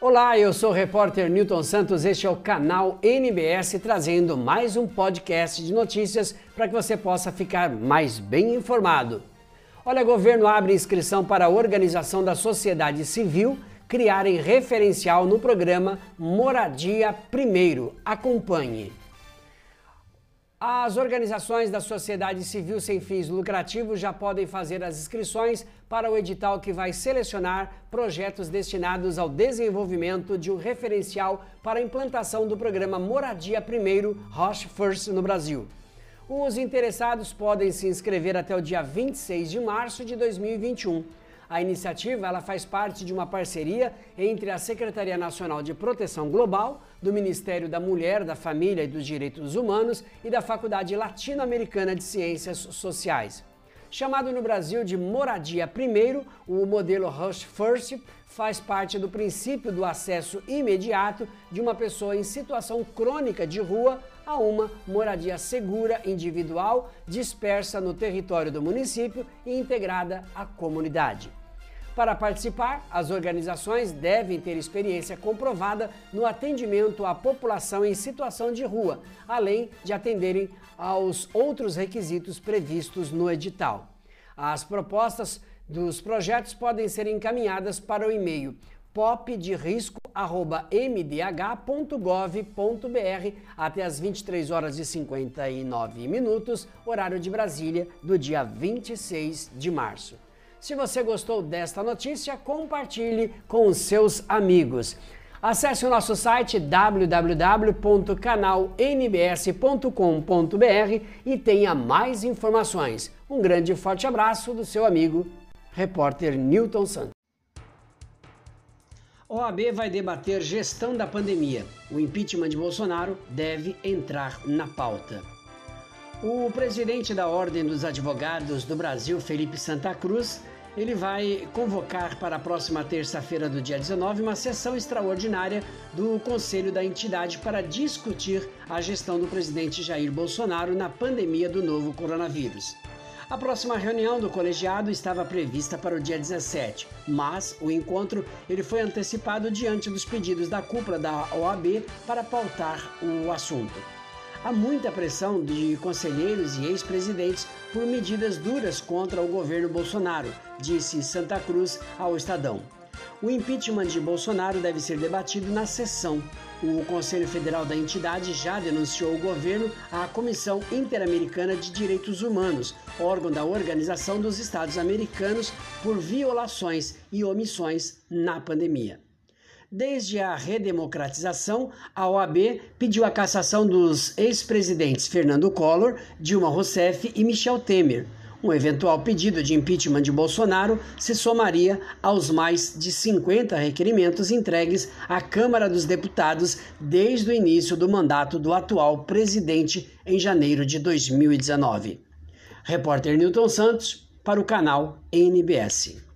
Olá, eu sou o repórter Newton Santos. Este é o canal NBS trazendo mais um podcast de notícias para que você possa ficar mais bem informado. Olha, governo abre inscrição para a organização da sociedade civil criarem referencial no programa Moradia Primeiro. Acompanhe. As organizações da sociedade civil sem fins lucrativos já podem fazer as inscrições para o edital que vai selecionar projetos destinados ao desenvolvimento de um referencial para a implantação do programa Moradia Primeiro Roche First no Brasil. Os interessados podem se inscrever até o dia 26 de março de 2021. A iniciativa ela faz parte de uma parceria entre a Secretaria Nacional de Proteção Global, do Ministério da Mulher, da Família e dos Direitos Humanos e da Faculdade Latino-Americana de Ciências Sociais. Chamado no Brasil de Moradia Primeiro, o modelo Rush First faz parte do princípio do acesso imediato de uma pessoa em situação crônica de rua a uma moradia segura, individual, dispersa no território do município e integrada à comunidade. Para participar, as organizações devem ter experiência comprovada no atendimento à população em situação de rua, além de atenderem aos outros requisitos previstos no edital. As propostas dos projetos podem ser encaminhadas para o e-mail popderisco@mdh.gov.br até as 23 horas e 59 minutos, horário de Brasília, do dia 26 de março. Se você gostou desta notícia, compartilhe com os seus amigos. Acesse o nosso site www.canalnbs.com.br e tenha mais informações. Um grande e forte abraço do seu amigo, repórter Newton Santos. OAB vai debater gestão da pandemia. O impeachment de Bolsonaro deve entrar na pauta. O presidente da Ordem dos Advogados do Brasil, Felipe Santa Cruz, ele vai convocar para a próxima terça-feira do dia 19 uma sessão extraordinária do Conselho da entidade para discutir a gestão do presidente Jair Bolsonaro na pandemia do novo coronavírus. A próxima reunião do colegiado estava prevista para o dia 17, mas o encontro ele foi antecipado diante dos pedidos da cúpula da OAB para pautar o assunto. Há muita pressão de conselheiros e ex-presidentes por medidas duras contra o governo Bolsonaro, disse Santa Cruz ao Estadão. O impeachment de Bolsonaro deve ser debatido na sessão. O Conselho Federal da entidade já denunciou o governo à Comissão Interamericana de Direitos Humanos, órgão da Organização dos Estados Americanos, por violações e omissões na pandemia. Desde a redemocratização, a OAB pediu a cassação dos ex-presidentes Fernando Collor, Dilma Rousseff e Michel Temer. Um eventual pedido de impeachment de Bolsonaro se somaria aos mais de 50 requerimentos entregues à Câmara dos Deputados desde o início do mandato do atual presidente em janeiro de 2019. Repórter Newton Santos para o canal NBS.